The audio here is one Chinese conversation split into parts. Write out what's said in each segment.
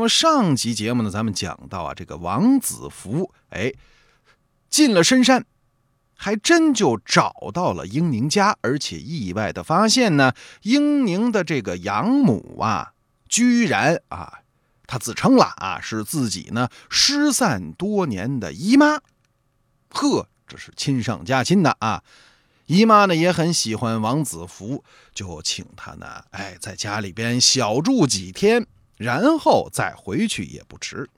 那么上集节目呢，咱们讲到啊，这个王子服哎进了深山，还真就找到了英宁家，而且意外的发现呢，英宁的这个养母啊，居然啊，她自称了啊，是自己呢失散多年的姨妈。呵，这是亲上加亲的啊！姨妈呢也很喜欢王子福，就请他呢，哎，在家里边小住几天。然后再回去也不迟。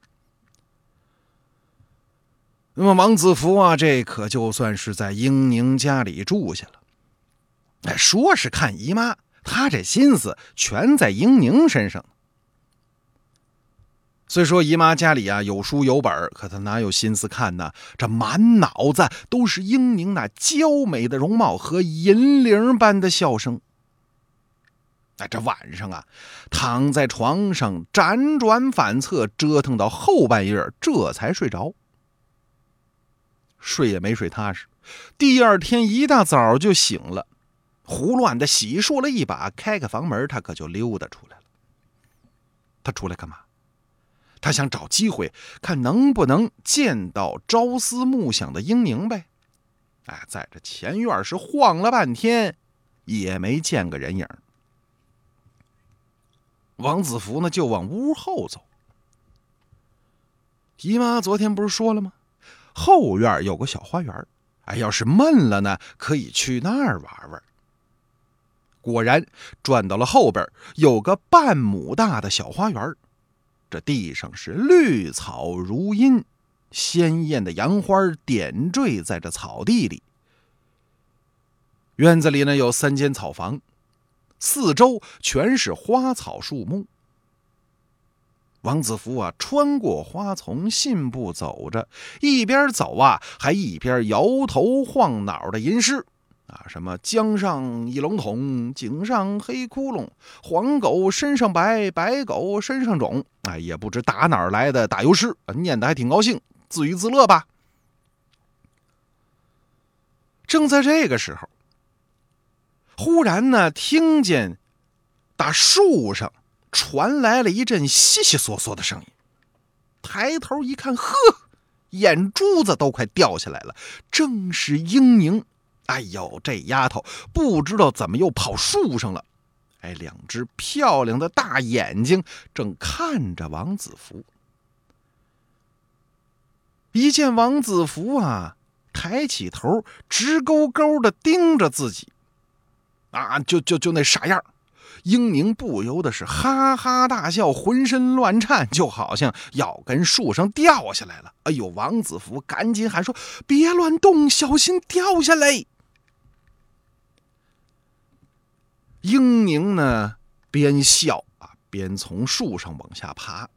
那么王子福啊，这可就算是在英宁家里住下了。哎，说是看姨妈，他这心思全在英宁身上。虽说姨妈家里啊有书有本，可他哪有心思看呢？这满脑子都是英宁那娇美的容貌和银铃般的笑声。哎，这晚上啊，躺在床上辗转反侧，折腾到后半夜，这才睡着。睡也没睡踏实，第二天一大早就醒了，胡乱的洗漱了一把，开开房门，他可就溜达出来了。他出来干嘛？他想找机会，看能不能见到朝思暮想的英宁呗。哎，在这前院是晃了半天，也没见个人影。王子福呢，就往屋后走。姨妈昨天不是说了吗？后院有个小花园，哎，要是闷了呢，可以去那儿玩玩。果然，转到了后边，有个半亩大的小花园，这地上是绿草如茵，鲜艳的杨花点缀在这草地里。院子里呢，有三间草房。四周全是花草树木。王子福啊，穿过花丛，信步走着，一边走啊，还一边摇头晃脑的吟诗啊，什么“江上一龙桶，井上黑窟窿，黄狗身上白，白狗身上肿”，哎，也不知打哪来的打油诗，念的还挺高兴，自娱自乐吧。正在这个时候。忽然呢，听见打树上传来了一阵悉悉索索的声音。抬头一看，呵，眼珠子都快掉下来了，正是英宁。哎呦，这丫头不知道怎么又跑树上了。哎，两只漂亮的大眼睛正看着王子服。一见王子服啊，抬起头，直勾勾的盯着自己。啊，就就就那傻样英宁不由得是哈哈大笑，浑身乱颤，就好像要跟树上掉下来了。哎呦，王子福赶紧喊说：“别乱动，小心掉下来。”英宁呢，边笑啊，边从树上往下爬。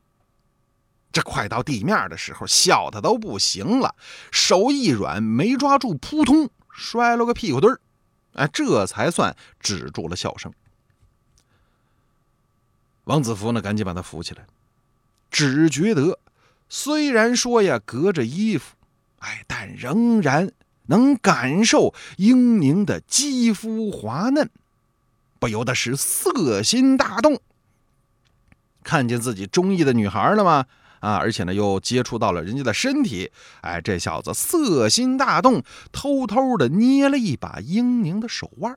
这快到地面的时候，笑的都不行了，手一软，没抓住，扑通摔了个屁股墩儿。哎，这才算止住了笑声。王子福呢，赶紧把他扶起来，只觉得虽然说呀隔着衣服，哎，但仍然能感受英宁的肌肤滑嫩，不由得是色心大动。看见自己中意的女孩了吗？啊，而且呢，又接触到了人家的身体，哎，这小子色心大动，偷偷的捏了一把英宁的手腕。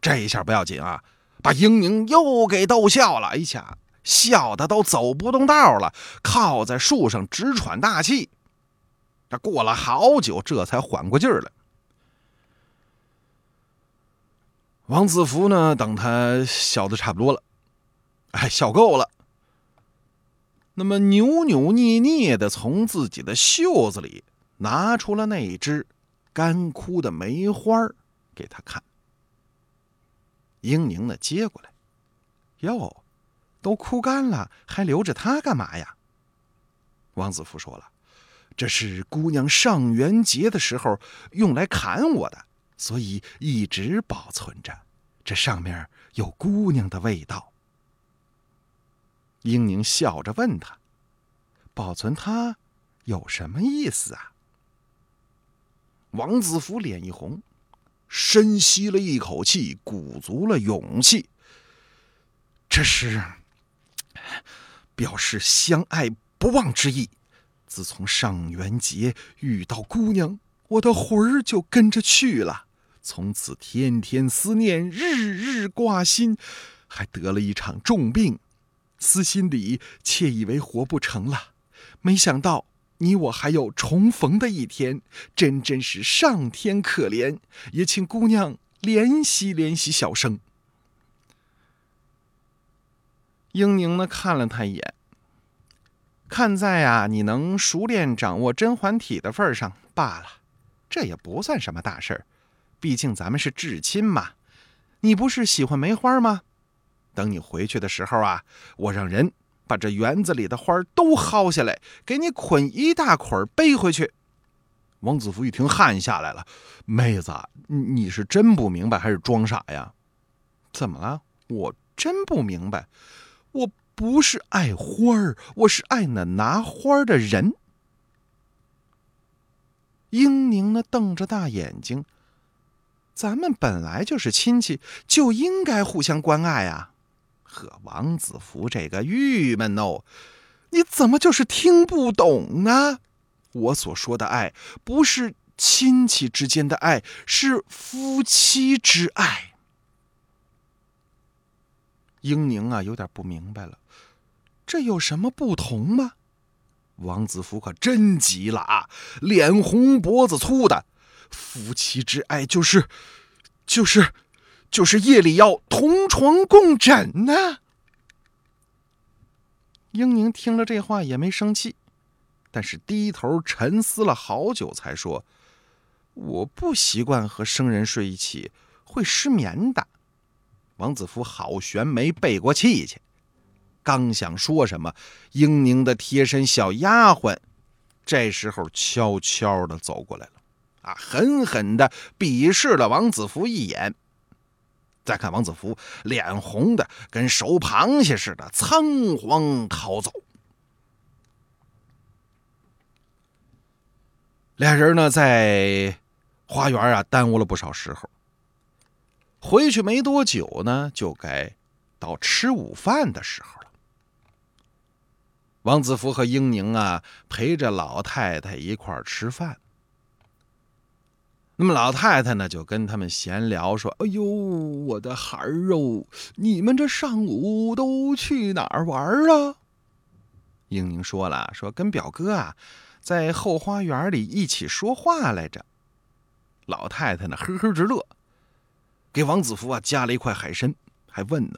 这一下不要紧啊，把英宁又给逗笑了。哎呀，笑的都走不动道了，靠在树上直喘大气。这过了好久，这才缓过劲儿来。王子福呢，等他笑的差不多了，哎，笑够了。那么扭扭捏捏的从自己的袖子里拿出了那只干枯的梅花给他看。英宁呢接过来，哟，都枯干了，还留着它干嘛呀？王子福说了，这是姑娘上元节的时候用来砍我的，所以一直保存着。这上面有姑娘的味道。英宁笑着问他：“保存它有什么意思啊？”王子福脸一红，深吸了一口气，鼓足了勇气：“这是表示相爱不忘之意。自从上元节遇到姑娘，我的魂儿就跟着去了，从此天天思念，日日挂心，还得了一场重病，私心里窃以为活不成了，没想到你我还有重逢的一天，真真是上天可怜，也请姑娘怜惜怜惜小生。英宁呢看了他一眼，看在呀你能熟练掌握甄嬛体的份上罢了，这也不算什么大事儿，毕竟咱们是至亲嘛。你不是喜欢梅花吗？等你回去的时候啊，我让人把这园子里的花都薅下来，给你捆一大捆背回去。王子服一听汗下来了，妹子，你是真不明白还是装傻呀？怎么了？我真不明白。我不是爱花儿，我是爱那拿花的人。英宁呢，瞪着大眼睛。咱们本来就是亲戚，就应该互相关爱啊！可，王子福这个郁闷哦，你怎么就是听不懂呢？我所说的爱，不是亲戚之间的爱，是夫妻之爱。英宁啊，有点不明白了，这有什么不同吗？王子福可真急了啊，脸红脖子粗的。夫妻之爱就是，就是，就是夜里要同床共枕呢。英宁听了这话也没生气，但是低头沉思了好久，才说：“我不习惯和生人睡一起，会失眠的。”王子福好悬没背过气去，刚想说什么，英宁的贴身小丫鬟这时候悄悄的走过来了，啊，狠狠的鄙视了王子福一眼。再看王子福脸红的跟熟螃蟹似的，仓皇逃走。俩人呢，在花园啊耽误了不少时候。回去没多久呢，就该到吃午饭的时候了。王子福和英宁啊陪着老太太一块儿吃饭。那么老太太呢就跟他们闲聊说：“哎呦，我的孩儿哦，你们这上午都去哪儿玩啊？”英宁说了：“说跟表哥啊在后花园里一起说话来着。”老太太呢呵呵直乐。给王子服啊加了一块海参，还问呢：“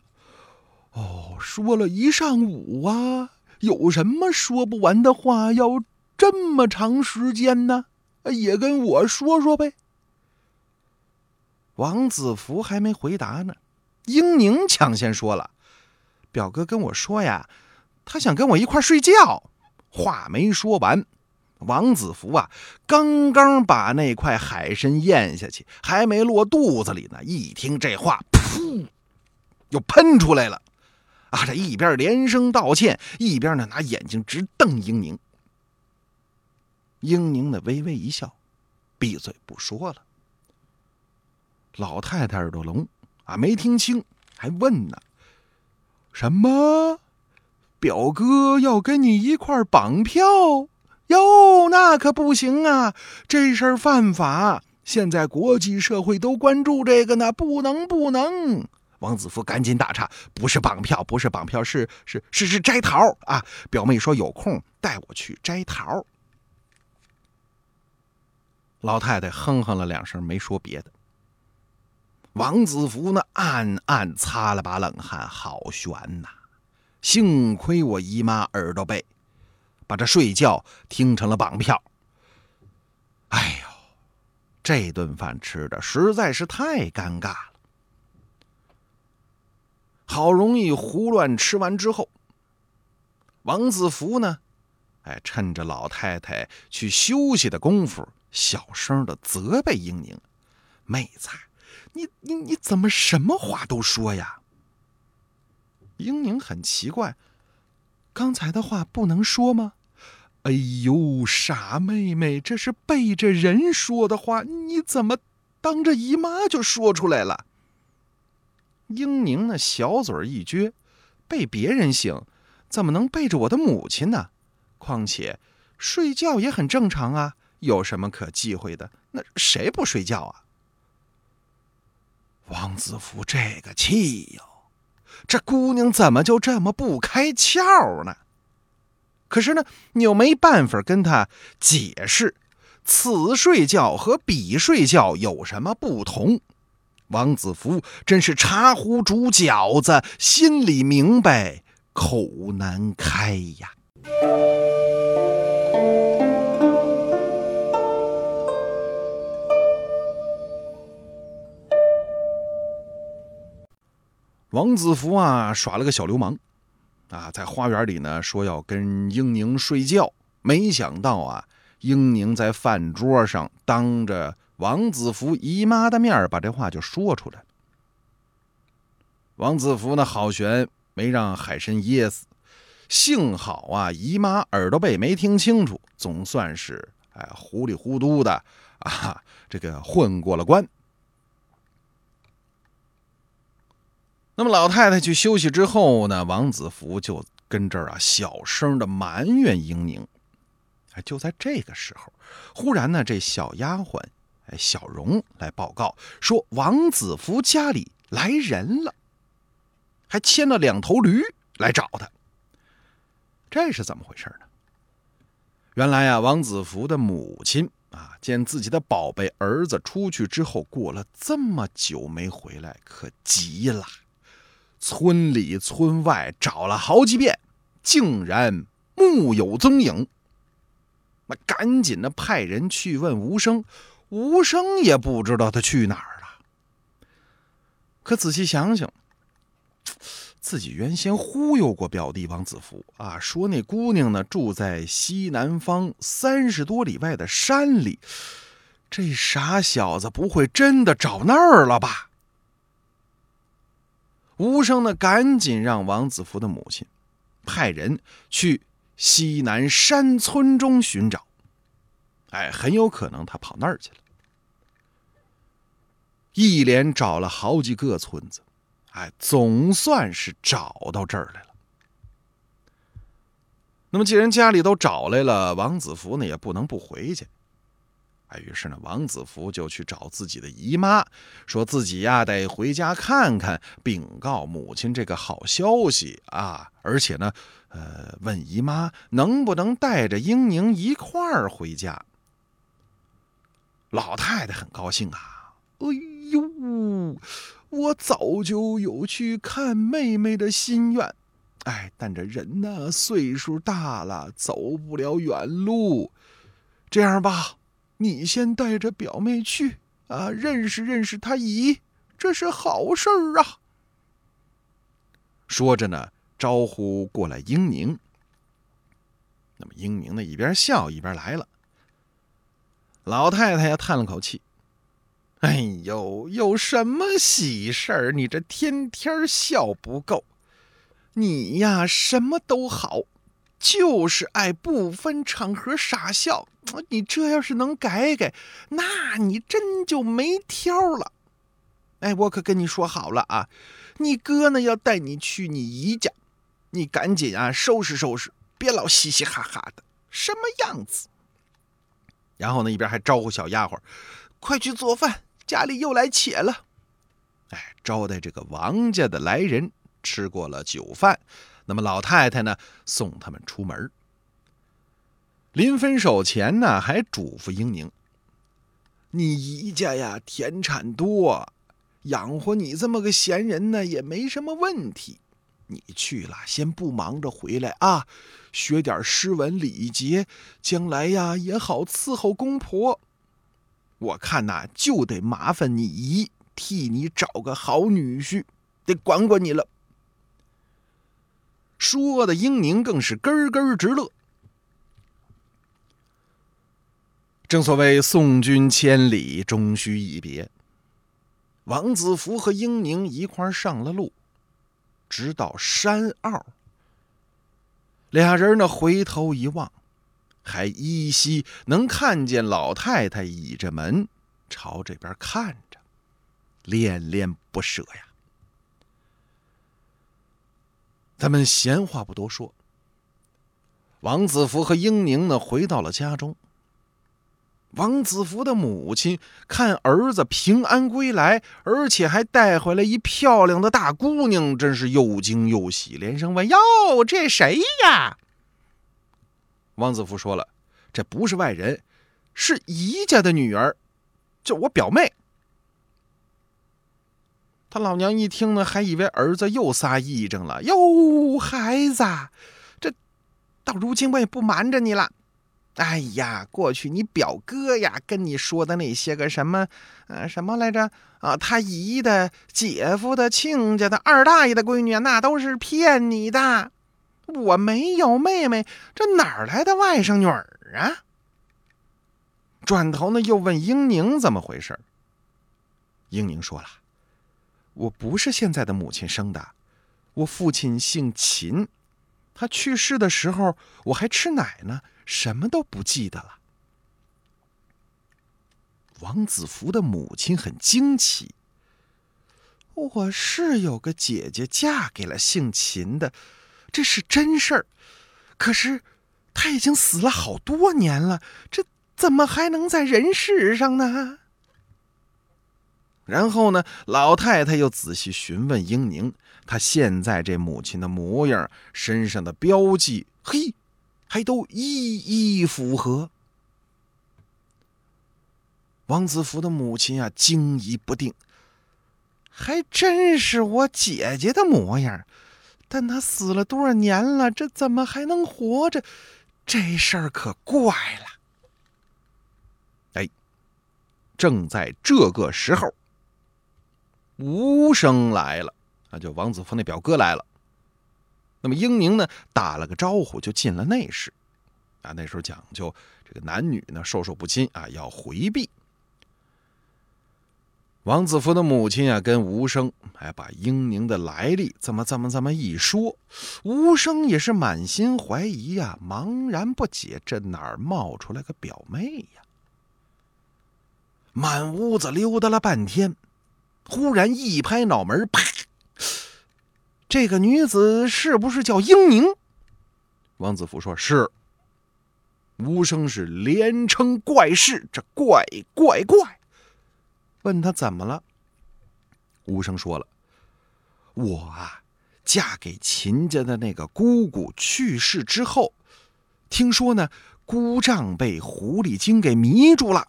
哦，说了一上午啊，有什么说不完的话要这么长时间呢？也跟我说说呗。”王子福还没回答呢，英宁抢先说了：“表哥跟我说呀，他想跟我一块睡觉。”话没说完。王子福啊，刚刚把那块海参咽下去，还没落肚子里呢。一听这话，噗，又喷出来了。啊，这一边连声道歉，一边呢拿眼睛直瞪英宁。英宁呢微微一笑，闭嘴不说了。老太太耳朵聋啊，没听清，还问呢：“什么？表哥要跟你一块绑票？”哟，那可不行啊！这事儿犯法，现在国际社会都关注这个呢，不能不能！王子服赶紧打岔：“不是绑票，不是绑票，是是是是摘桃啊！表妹说有空带我去摘桃。”老太太哼哼了两声，没说别的。王子福呢，暗暗擦了把冷汗，好悬呐！幸亏我姨妈耳朵背。把这睡觉听成了绑票。哎呦，这顿饭吃的实在是太尴尬了。好容易胡乱吃完之后，王子福呢，哎，趁着老太太去休息的功夫，小声的责备英宁：“妹子，你你你怎么什么话都说呀？”英宁很奇怪，刚才的话不能说吗？哎呦，傻妹妹，这是背着人说的话，你怎么当着姨妈就说出来了？英宁那小嘴一撅，被别人醒，怎么能背着我的母亲呢？况且睡觉也很正常啊，有什么可忌讳的？那谁不睡觉啊？王子服这个气哟，这姑娘怎么就这么不开窍呢？可是呢，你又没办法跟他解释，此睡觉和彼睡觉有什么不同？王子服真是茶壶煮饺子，心里明白，口难开呀。王子福啊，耍了个小流氓。啊，在花园里呢，说要跟英宁睡觉，没想到啊，英宁在饭桌上当着王子福姨妈的面把这话就说出来。王子福呢，好悬，没让海参噎死，幸好啊，姨妈耳朵背没听清楚，总算是哎糊里糊涂的啊，这个混过了关。那么老太太去休息之后呢，王子福就跟这儿啊小声的埋怨英宁。哎，就在这个时候，忽然呢，这小丫鬟哎小荣来报告说，王子福家里来人了，还牵了两头驴来找他。这是怎么回事呢？原来呀，王子福的母亲啊，见自己的宝贝儿子出去之后，过了这么久没回来，可急了。村里村外找了好几遍，竟然木有踪影。那赶紧的派人去问吴生，吴生也不知道他去哪儿了。可仔细想想，自己原先忽悠过表弟王子福啊，说那姑娘呢住在西南方三十多里外的山里，这傻小子不会真的找那儿了吧？吴生呢，赶紧让王子福的母亲派人去西南山村中寻找。哎，很有可能他跑那儿去了。一连找了好几个村子，哎，总算是找到这儿来了。那么，既然家里都找来了，王子福呢也不能不回去。哎，于是呢，王子福就去找自己的姨妈，说自己呀得回家看看，禀告母亲这个好消息啊！而且呢，呃，问姨妈能不能带着英宁一块儿回家。老太太很高兴啊，哎呦，我早就有去看妹妹的心愿，哎，但这人呢岁数大了，走不了远路，这样吧。你先带着表妹去啊，认识认识他姨，这是好事儿啊。说着呢，招呼过来英宁。那么英宁呢，一边笑一边来了。老太太呀，叹了口气：“哎呦，有什么喜事儿？你这天天笑不够，你呀，什么都好。”就是爱不分场合傻笑，你这要是能改改，那你真就没挑了。哎，我可跟你说好了啊，你哥呢要带你去你姨家，你赶紧啊收拾收拾，别老嘻嘻哈哈的，什么样子？然后呢，一边还招呼小丫鬟，快去做饭，家里又来且了。哎，招待这个王家的来人，吃过了酒饭。那么老太太呢，送他们出门。临分手前呢，还嘱咐英宁：“你姨家呀，田产多，养活你这么个闲人呢，也没什么问题。你去了，先不忙着回来啊，学点诗文礼节，将来呀也好伺候公婆。我看呐，就得麻烦你姨替你找个好女婿，得管管你了。”说的英宁更是咯咯直乐。正所谓送君千里，终须一别。王子服和英宁一块上了路，直到山坳。俩人呢回头一望，还依稀能看见老太太倚着门朝这边看着，恋恋不舍呀。咱们闲话不多说，王子福和英宁呢，回到了家中。王子福的母亲看儿子平安归来，而且还带回来一漂亮的大姑娘，真是又惊又喜，连声问：“哟，这谁呀？”王子福说了：“这不是外人，是姨家的女儿，就我表妹。”他老娘一听呢，还以为儿子又撒癔症了。哟，孩子，这到如今我也不瞒着你了。哎呀，过去你表哥呀跟你说的那些个什么，呃，什么来着？啊，他姨的、姐夫的、亲家的、二大爷的闺女，那都是骗你的。我没有妹妹，这哪来的外甥女儿啊？转头呢，又问英宁怎么回事。英宁说了。我不是现在的母亲生的，我父亲姓秦，他去世的时候我还吃奶呢，什么都不记得了。王子福的母亲很惊奇，我是有个姐姐嫁给了姓秦的，这是真事儿，可是他已经死了好多年了，这怎么还能在人世上呢？然后呢，老太太又仔细询问英宁，她现在这母亲的模样、身上的标记，嘿，还都一一符合。王子福的母亲啊，惊疑不定，还真是我姐姐的模样，但她死了多少年了，这怎么还能活着？这事儿可怪了。哎，正在这个时候。吴生来了，啊，就王子服那表哥来了。那么英宁呢，打了个招呼就进了内室。啊，那时候讲究这个男女呢授受不亲啊，要回避。王子福的母亲啊，跟吴生哎把英宁的来历这么这么这么一说，吴生也是满心怀疑呀，茫然不解，这哪儿冒出来个表妹呀？满屋子溜达了半天。忽然一拍脑门，啪！这个女子是不是叫英宁？王子福说是。吴生是连称怪事，这怪怪怪。问他怎么了？吴生说了：“我啊，嫁给秦家的那个姑姑去世之后，听说呢，姑丈被狐狸精给迷住了。”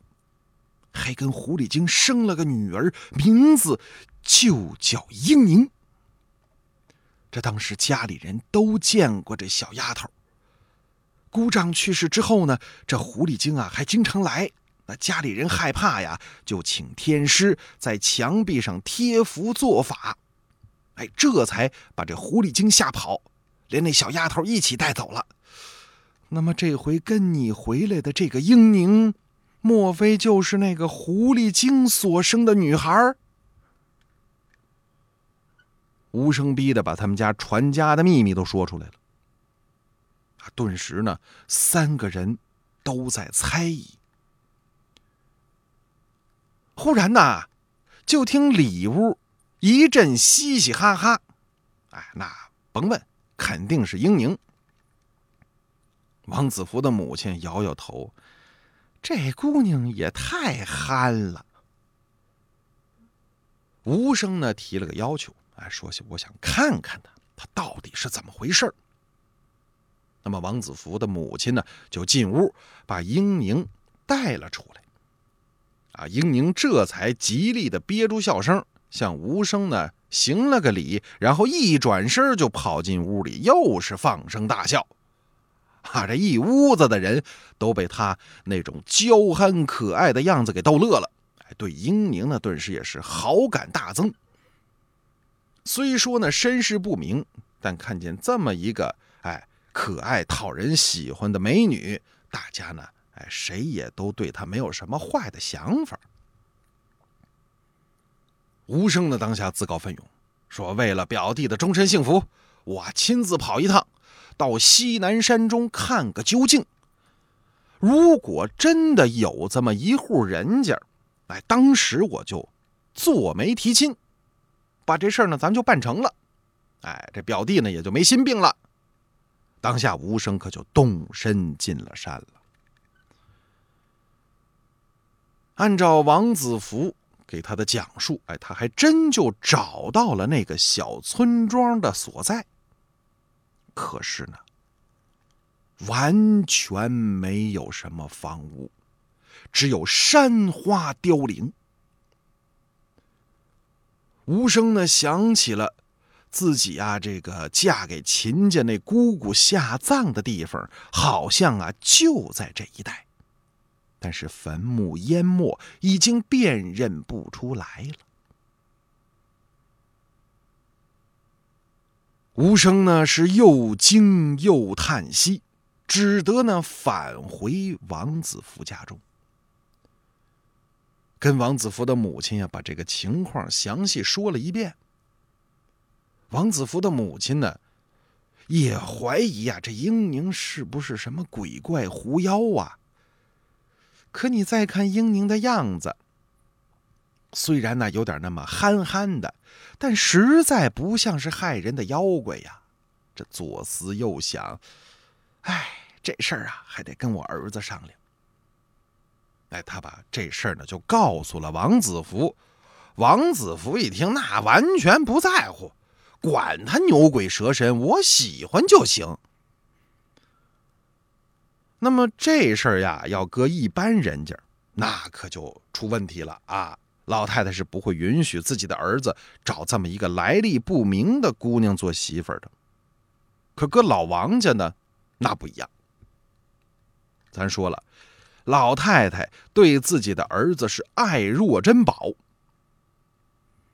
还跟狐狸精生了个女儿，名字就叫英宁。这当时家里人都见过这小丫头。姑丈去世之后呢，这狐狸精啊还经常来。那家里人害怕呀，就请天师在墙壁上贴符做法，哎，这才把这狐狸精吓跑，连那小丫头一起带走了。那么这回跟你回来的这个英宁。莫非就是那个狐狸精所生的女孩？无声逼的把他们家传家的秘密都说出来了。顿时呢，三个人都在猜疑。忽然呐，就听里屋一阵嘻嘻哈哈。哎，那甭问，肯定是英宁。王子福的母亲摇摇头。这姑娘也太憨了。吴生呢提了个要求，哎，说我想看看她，她到底是怎么回事那么王子福的母亲呢就进屋把英宁带了出来。啊，英宁这才极力的憋住笑声，向吴生呢行了个礼，然后一转身就跑进屋里，又是放声大笑。啊！这一屋子的人都被他那种娇憨可爱的样子给逗乐了。对英宁呢，顿时也是好感大增。虽说呢身世不明，但看见这么一个哎可爱讨人喜欢的美女，大家呢哎谁也都对她没有什么坏的想法。吴声呢当下自告奋勇，说为了表弟的终身幸福，我亲自跑一趟。到西南山中看个究竟。如果真的有这么一户人家，哎，当时我就做媒提亲，把这事儿呢咱就办成了。哎，这表弟呢也就没心病了。当下吴生可就动身进了山了。按照王子服给他的讲述，哎，他还真就找到了那个小村庄的所在。可是呢，完全没有什么房屋，只有山花凋零。吴生呢想起了自己啊，这个嫁给秦家那姑姑下葬的地方，好像啊就在这一带。但是坟墓淹没，已经辨认不出来了。吴生呢是又惊又叹息，只得呢返回王子福家中，跟王子福的母亲呀把这个情况详细说了一遍。王子福的母亲呢也怀疑呀，这英宁是不是什么鬼怪狐妖啊？可你再看英宁的样子，虽然呢有点那么憨憨的，但实在不像是害人的妖怪呀。这左思右想，哎，这事儿啊还得跟我儿子商量。哎，他把这事儿呢就告诉了王子服。王子服一听，那完全不在乎，管他牛鬼蛇神，我喜欢就行。那么这事儿呀，要搁一般人家，那可就出问题了啊！老太太是不会允许自己的儿子找这么一个来历不明的姑娘做媳妇的。可搁老王家呢，那不一样。咱说了，老太太对自己的儿子是爱若珍宝。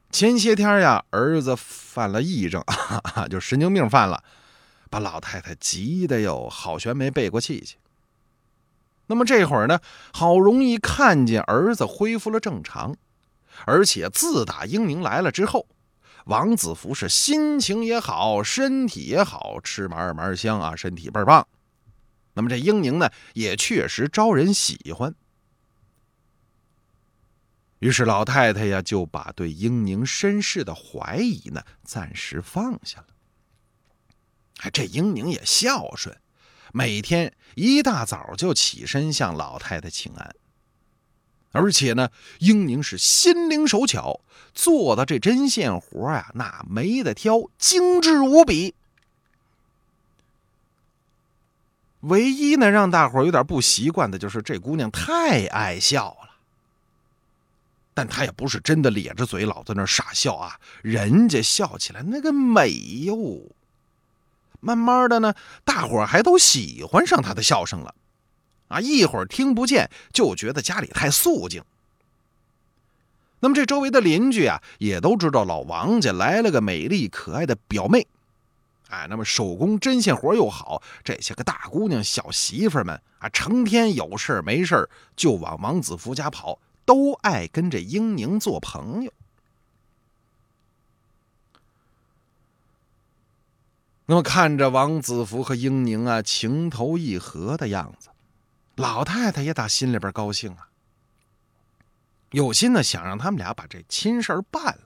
前些天呀，儿子犯了癔症，就神经病犯了，把老太太急得哟，好悬没背过气去。那么这会儿呢，好容易看见儿子恢复了正常，而且自打英宁来了之后，王子福是心情也好，身体也好，吃嘛嘛香啊，身体倍儿棒。那么这英宁呢，也确实招人喜欢。于是老太太呀，就把对英宁身世的怀疑呢，暂时放下了。这英宁也孝顺。每天一大早就起身向老太太请安，而且呢，英宁是心灵手巧，做的这针线活呀，那没得挑，精致无比。唯一呢，让大伙有点不习惯的就是这姑娘太爱笑了，但她也不是真的咧着嘴老在那傻笑啊，人家笑起来那个美哟。慢慢的呢，大伙儿还都喜欢上他的笑声了，啊，一会儿听不见就觉得家里太肃静。那么这周围的邻居啊，也都知道老王家来了个美丽可爱的表妹，哎，那么手工针线活又好，这些个大姑娘小媳妇们啊，成天有事没事就往王子福家跑，都爱跟这英宁做朋友。那么看着王子福和英宁啊情投意合的样子，老太太也打心里边高兴啊，有心呢想让他们俩把这亲事办了，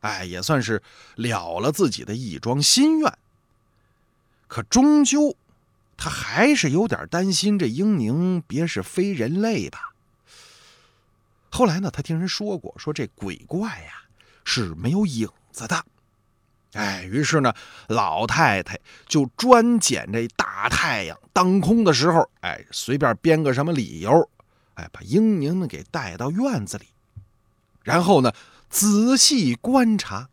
哎，也算是了了自己的一桩心愿。可终究，他还是有点担心这英宁别是非人类吧。后来呢，他听人说过，说这鬼怪呀是没有影子的。哎，于是呢，老太太就专捡这大太阳当空的时候，哎，随便编个什么理由，哎，把英宁呢给带到院子里，然后呢，仔细观察。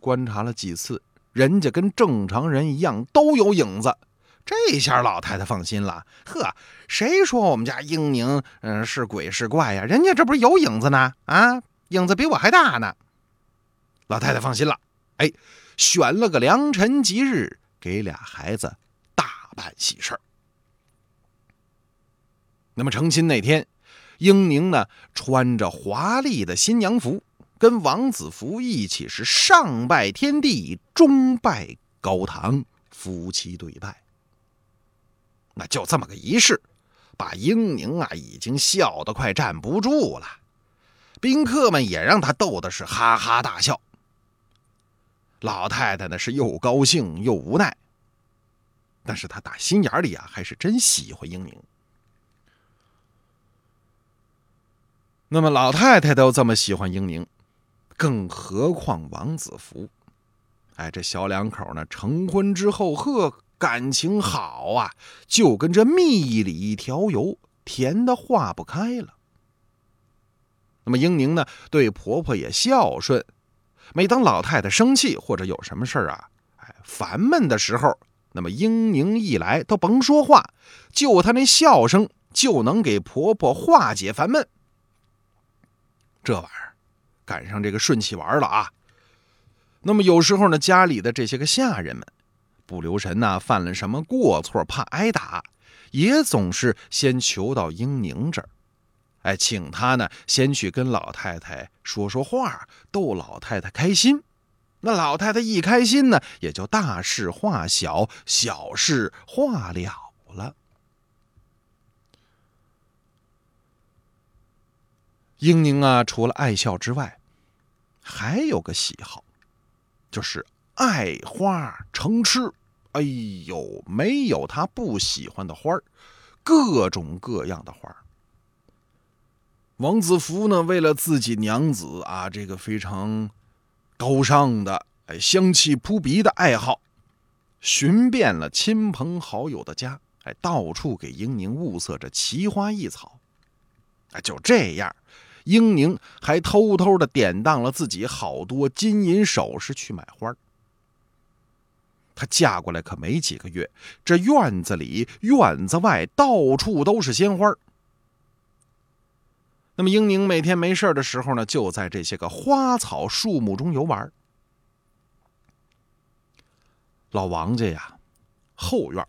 观察了几次，人家跟正常人一样都有影子，这下老太太放心了。呵，谁说我们家英宁嗯是鬼是怪呀？人家这不是有影子呢？啊，影子比我还大呢。老太太放心了，哎，选了个良辰吉日，给俩孩子大办喜事儿。那么成亲那天，英宁呢穿着华丽的新娘服，跟王子服一起是上拜天地，中拜高堂，夫妻对拜。那就这么个仪式，把英宁啊已经笑得快站不住了，宾客们也让他逗的是哈哈大笑。老太太呢是又高兴又无奈，但是她打心眼里啊还是真喜欢英宁。那么老太太都这么喜欢英宁，更何况王子福？哎，这小两口呢成婚之后，呵，感情好啊，就跟这蜜里调油，甜的化不开了。那么英宁呢，对婆婆也孝顺。每当老太太生气或者有什么事儿啊，哎，烦闷的时候，那么英宁一来都甭说话，就她那笑声就能给婆婆化解烦闷。这玩意儿赶上这个顺气丸了啊！那么有时候呢，家里的这些个下人们不留神呐，犯了什么过错，怕挨打，也总是先求到英宁这儿。哎，请他呢，先去跟老太太说说话，逗老太太开心。那老太太一开心呢，也就大事化小，小事化了了。英宁啊，除了爱笑之外，还有个喜好，就是爱花成痴。哎呦，没有他不喜欢的花各种各样的花王子服呢，为了自己娘子啊，这个非常高尚的、哎香气扑鼻的爱好，寻遍了亲朋好友的家，哎，到处给英宁物色着奇花异草。哎，就这样，英宁还偷偷的典当了自己好多金银首饰去买花。她嫁过来可没几个月，这院子里、院子外到处都是鲜花。那么英宁每天没事的时候呢，就在这些个花草树木中游玩。老王家呀，后院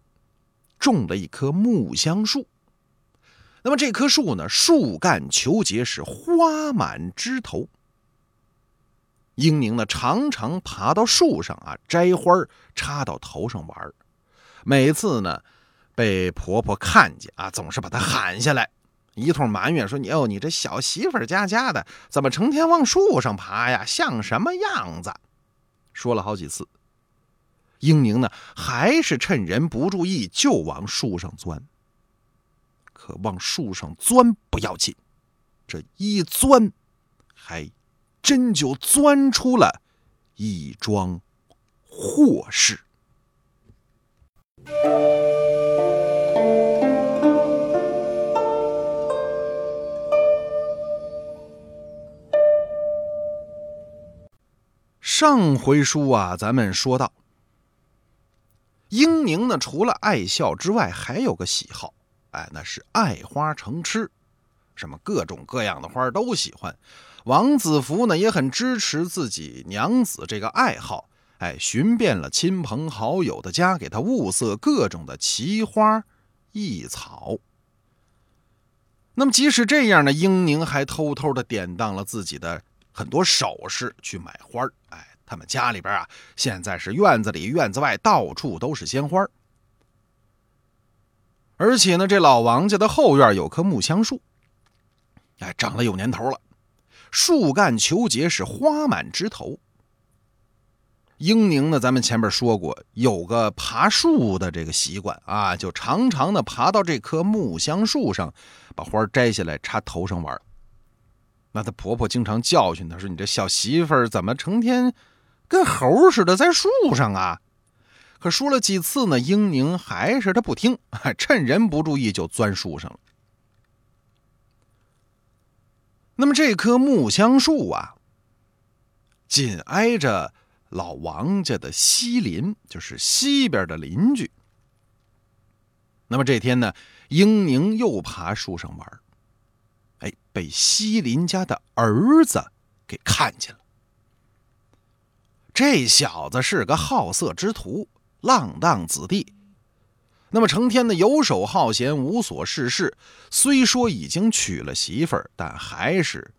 种了一棵木香树。那么这棵树呢，树干求结实，花满枝头。英宁呢，常常爬到树上啊，摘花插到头上玩。每次呢，被婆婆看见啊，总是把她喊下来。一通埋怨说：“你哦，你这小媳妇家家的，怎么成天往树上爬呀？像什么样子？”说了好几次。英宁呢，还是趁人不注意就往树上钻。可往树上钻不要紧，这一钻，还真就钻出了一桩祸事。上回书啊，咱们说到，英宁呢，除了爱笑之外，还有个喜好，哎，那是爱花成痴，什么各种各样的花都喜欢。王子服呢，也很支持自己娘子这个爱好，哎，寻遍了亲朋好友的家，给他物色各种的奇花异草。那么，即使这样呢，英宁还偷偷的典当了自己的很多首饰去买花哎。他们家里边啊，现在是院子里、院子外到处都是鲜花而且呢，这老王家的后院有棵木香树，哎，长了有年头了，树干求结是，花满枝头。英宁呢，咱们前面说过，有个爬树的这个习惯啊，就常常的爬到这棵木香树上，把花摘下来插头上玩。那她婆婆经常教训她说：“你这小媳妇儿怎么成天……”跟猴似的在树上啊！可说了几次呢，英宁还是他不听，趁人不注意就钻树上了。那么这棵木香树啊，紧挨着老王家的西邻，就是西边的邻居。那么这天呢，英宁又爬树上玩，哎，被西邻家的儿子给看见了。这小子是个好色之徒，浪荡子弟。那么成天的游手好闲，无所事事。虽说已经娶了媳妇儿，但还是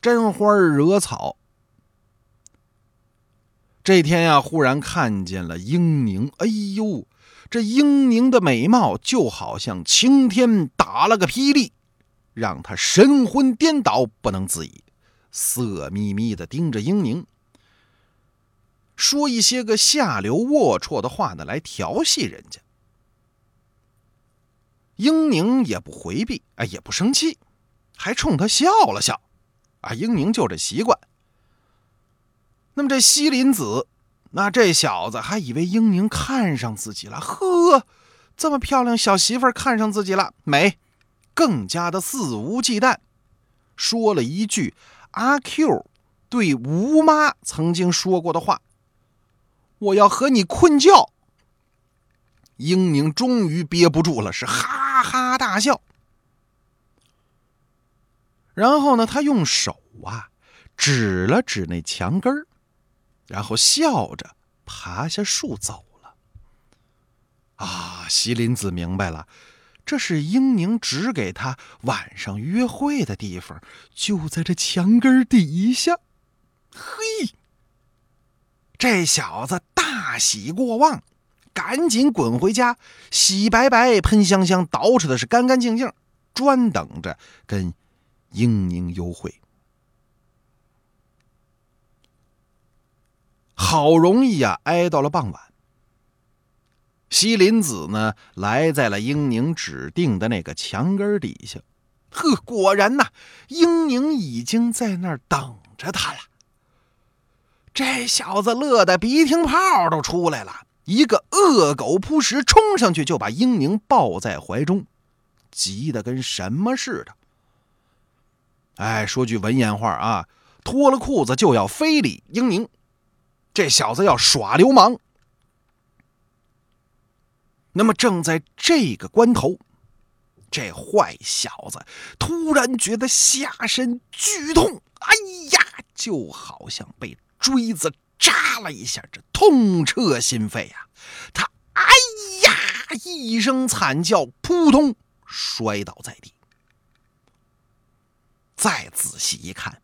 沾花惹草。这天呀，忽然看见了英宁，哎呦，这英宁的美貌就好像晴天打了个霹雳，让他神魂颠倒，不能自已，色眯眯的盯着英宁。说一些个下流龌龊的话呢，来调戏人家。英宁也不回避，哎，也不生气，还冲他笑了笑。啊，英宁就这习惯。那么这西林子，那这小子还以为英宁看上自己了，呵，这么漂亮小媳妇看上自己了，美，更加的肆无忌惮，说了一句阿 Q 对吴妈曾经说过的话：“我要和你困觉。”英宁终于憋不住了，是哈哈大笑。然后呢，他用手啊指了指那墙根儿，然后笑着爬下树走了。啊，西林子明白了，这是英宁指给他晚上约会的地方，就在这墙根底下。嘿，这小子大喜过望。赶紧滚回家，洗白白、喷香香，捯饬的是干干净净，专等着跟英宁幽会。好容易呀，挨到了傍晚。西林子呢，来在了英宁指定的那个墙根底下。呵，果然呐，英宁已经在那儿等着他了。这小子乐得鼻涕泡都出来了。一个恶狗扑食，冲上去就把英宁抱在怀中，急得跟什么似的。哎，说句文言话啊，脱了裤子就要非礼英宁，这小子要耍流氓。那么正在这个关头，这坏小子突然觉得下身剧痛，哎呀，就好像被锥子。扎了一下，这痛彻心扉呀！他哎呀一声惨叫，扑通摔倒在地。再仔细一看，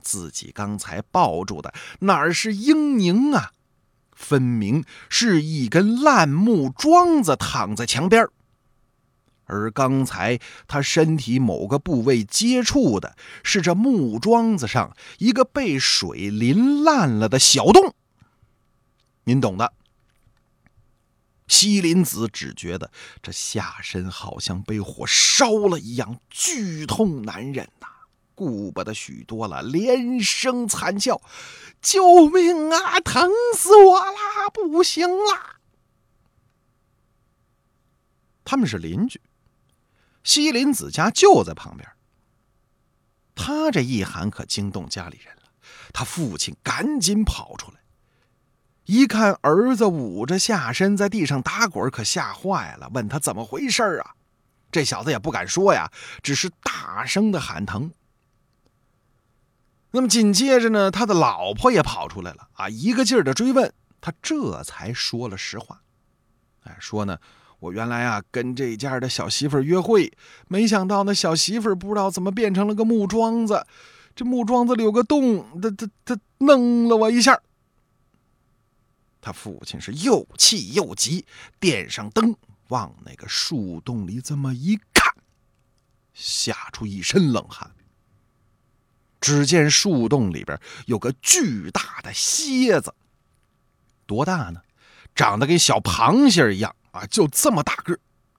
自己刚才抱住的哪是英宁啊？分明是一根烂木桩子躺在墙边而刚才他身体某个部位接触的是这木桩子上一个被水淋烂了的小洞，您懂的。西林子只觉得这下身好像被火烧了一样，剧痛难忍呐，顾不得许多了，连声惨叫：“救命啊！疼死我啦！不行啦！”他们是邻居。西林子家就在旁边，他这一喊可惊动家里人了。他父亲赶紧跑出来，一看儿子捂着下身在地上打滚，可吓坏了，问他怎么回事啊？这小子也不敢说呀，只是大声的喊疼。那么紧接着呢，他的老婆也跑出来了啊，一个劲儿的追问，他这才说了实话，哎，说呢。我原来啊跟这家的小媳妇约会，没想到那小媳妇不知道怎么变成了个木桩子，这木桩子里有个洞，他他他弄了我一下。他父亲是又气又急，点上灯往那个树洞里这么一看，吓出一身冷汗。只见树洞里边有个巨大的蝎子，多大呢？长得跟小螃蟹一样。啊，就这么大个，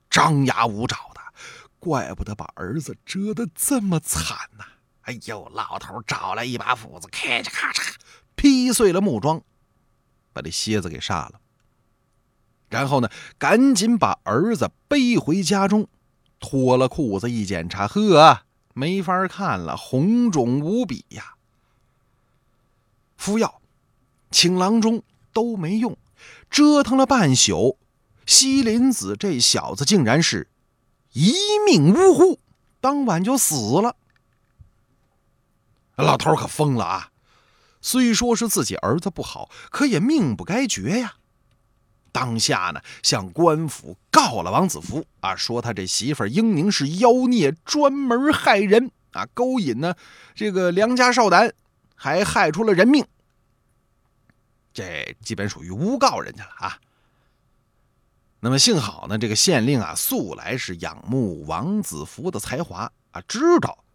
张牙舞爪的，怪不得把儿子蛰得这么惨呐！哎呦，老头找来一把斧子，咔嚓咔嚓劈碎了木桩，把这蝎子给杀了。然后呢，赶紧把儿子背回家中，脱了裤子一检查，呵，没法看了，红肿无比呀！敷药，请郎中都没用，折腾了半宿。西林子这小子竟然是一命呜呼，当晚就死了。老头可疯了啊！虽说是自己儿子不好，可也命不该绝呀。当下呢，向官府告了王子服啊，说他这媳妇英宁是妖孽，专门害人啊，勾引呢这个良家少男，还害出了人命。这基本属于诬告人家了啊。那么幸好呢，这个县令啊，素来是仰慕王子服的才华啊，知道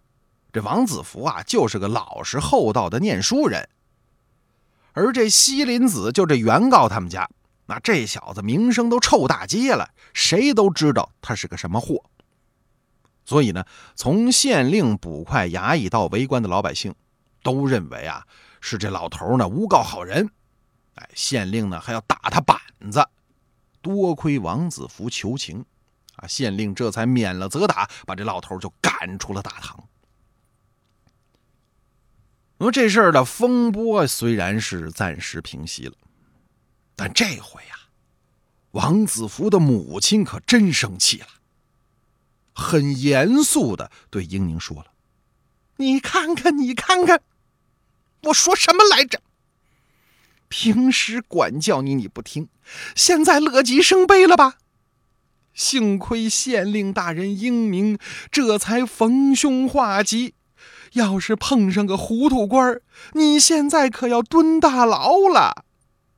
这王子服啊就是个老实厚道的念书人，而这西林子就这原告他们家，那这小子名声都臭大街了，谁都知道他是个什么货。所以呢，从县令、捕快、衙役到围观的老百姓，都认为啊是这老头呢诬告好人。哎，县令呢还要打他板子。多亏王子服求情，啊，县令这才免了责打，把这老头就赶出了大堂。那么这事儿的风波虽然是暂时平息了，但这回呀，王子服的母亲可真生气了，很严肃的对英宁说了：“你看看，你看看，我说什么来着？平时管教你你不听，现在乐极生悲了吧？幸亏县令大人英明，这才逢凶化吉。”要是碰上个糊涂官你现在可要蹲大牢了。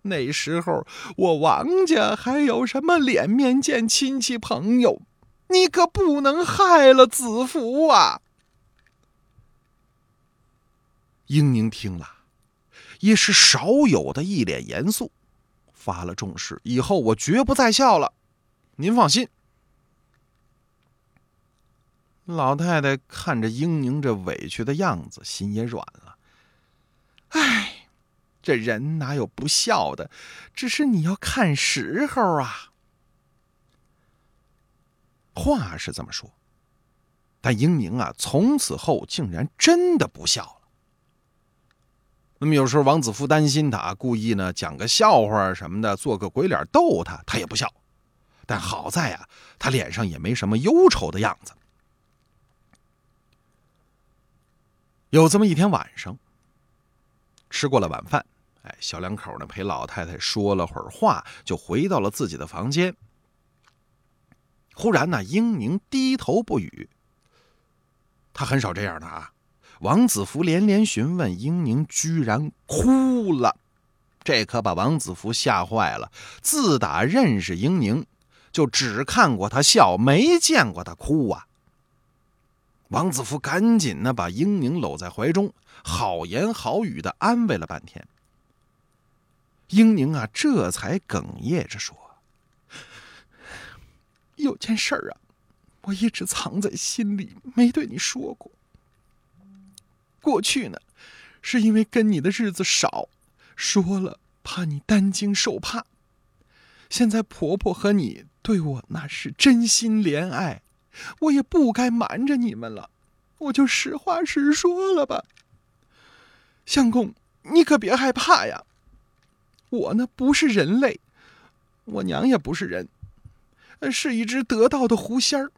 那时候我王家还有什么脸面见亲戚朋友？你可不能害了子服啊！英宁听了，也是少有的一脸严肃，发了重誓，以后我绝不再笑了。您放心。老太太看着英宁这委屈的样子，心也软了。哎，这人哪有不孝的？只是你要看时候啊。话是这么说，但英宁啊，从此后竟然真的不孝了。那么有时候王子夫担心他，故意呢讲个笑话什么的，做个鬼脸逗他，他也不笑。但好在啊，他脸上也没什么忧愁的样子。有这么一天晚上，吃过了晚饭，哎，小两口呢陪老太太说了会儿话，就回到了自己的房间。忽然呢，英宁低头不语。他很少这样的啊。王子福连连询问，英宁居然哭了，这可把王子福吓坏了。自打认识英宁，就只看过他笑，没见过他哭啊。王子福赶紧呢，把英宁搂在怀中，好言好语的安慰了半天。英宁啊，这才哽咽着说：“有件事啊，我一直藏在心里，没对你说过。过去呢，是因为跟你的日子少，说了怕你担惊受怕。现在婆婆和你对我那是真心怜爱。”我也不该瞒着你们了，我就实话实说了吧。相公，你可别害怕呀。我呢不是人类，我娘也不是人，是一只得道的狐仙儿。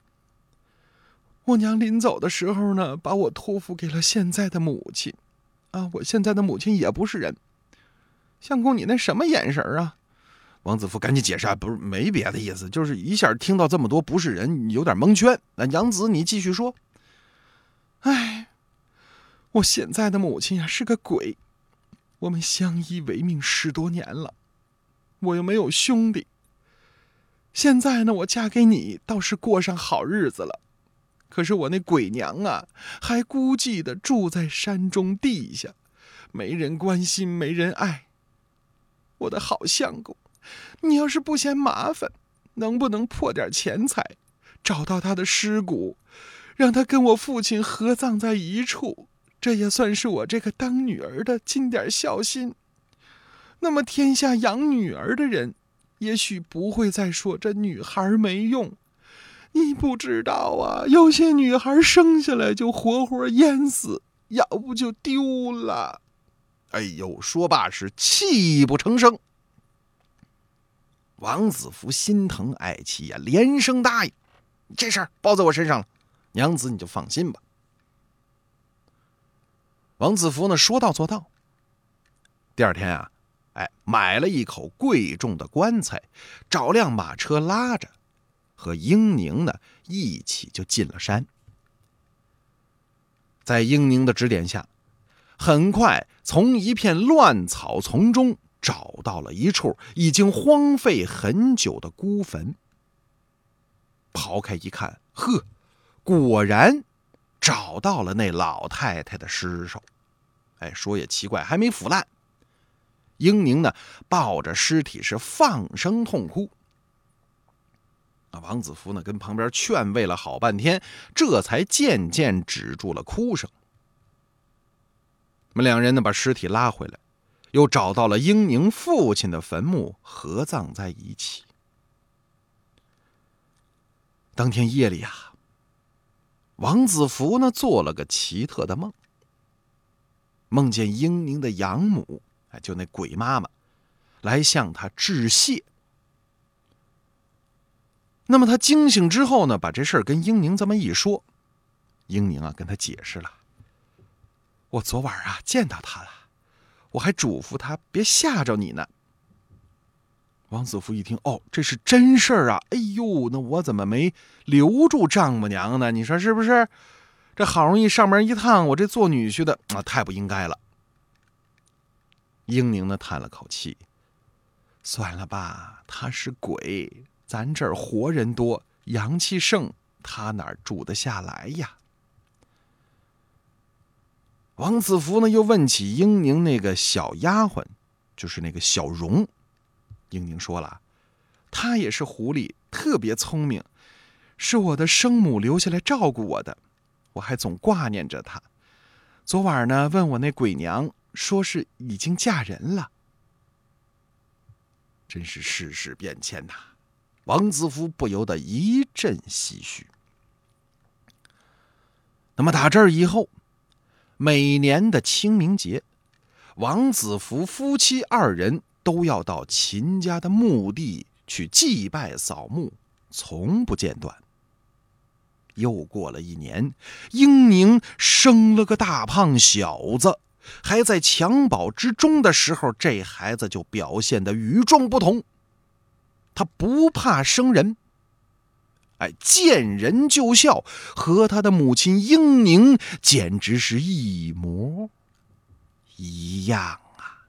我娘临走的时候呢，把我托付给了现在的母亲。啊，我现在的母亲也不是人。相公，你那什么眼神啊？王子服赶紧解释，不是没别的意思，就是一下听到这么多不是人，有点蒙圈。那杨子，你继续说。哎，我现在的母亲呀是个鬼，我们相依为命十多年了，我又没有兄弟。现在呢，我嫁给你倒是过上好日子了，可是我那鬼娘啊，还孤寂的住在山中地下，没人关心，没人爱。我的好相公。你要是不嫌麻烦，能不能破点钱财，找到他的尸骨，让他跟我父亲合葬在一处？这也算是我这个当女儿的尽点孝心。那么天下养女儿的人，也许不会再说这女孩没用。你不知道啊，有些女孩生下来就活活淹死，要不就丢了。哎呦，说罢是泣不成声。王子服心疼爱妻呀，连声答应：“这事儿包在我身上了，娘子你就放心吧。”王子服呢，说到做到。第二天啊，哎，买了一口贵重的棺材，找辆马车拉着，和英宁呢一起就进了山。在英宁的指点下，很快从一片乱草丛中。找到了一处已经荒废很久的孤坟，刨开一看，呵，果然找到了那老太太的尸首。哎，说也奇怪，还没腐烂。英宁呢，抱着尸体是放声痛哭。啊，王子福呢，跟旁边劝慰了好半天，这才渐渐止住了哭声。那么两人呢，把尸体拉回来，又找到了英宁父亲的坟墓，合葬在一起。当天夜里啊，王子福呢做了个奇特的梦，梦见英宁的养母，哎，就那鬼妈妈，来向他致谢。那么他惊醒之后呢，把这事儿跟英宁这么一说，英宁啊跟他解释了：“我昨晚啊见到他了，我还嘱咐他别吓着你呢。”王子福一听，哦，这是真事儿啊！哎呦，那我怎么没留住丈母娘呢？你说是不是？这好容易上门一趟，我这做女婿的啊，太不应该了。英宁呢叹了口气，算了吧，他是鬼，咱这儿活人多，阳气盛，他哪住得下来呀？王子福呢又问起英宁那个小丫鬟，就是那个小荣。英宁说了：“她也是狐狸，特别聪明，是我的生母留下来照顾我的，我还总挂念着她。昨晚呢，问我那鬼娘，说是已经嫁人了。真是世事变迁呐！”王子福不由得一阵唏嘘。那么打这儿以后，每年的清明节，王子福夫妻二人。都要到秦家的墓地去祭拜扫墓，从不间断。又过了一年，英宁生了个大胖小子，还在襁褓之中的时候，这孩子就表现的与众不同。他不怕生人，哎，见人就笑，和他的母亲英宁简直是一模一样。啊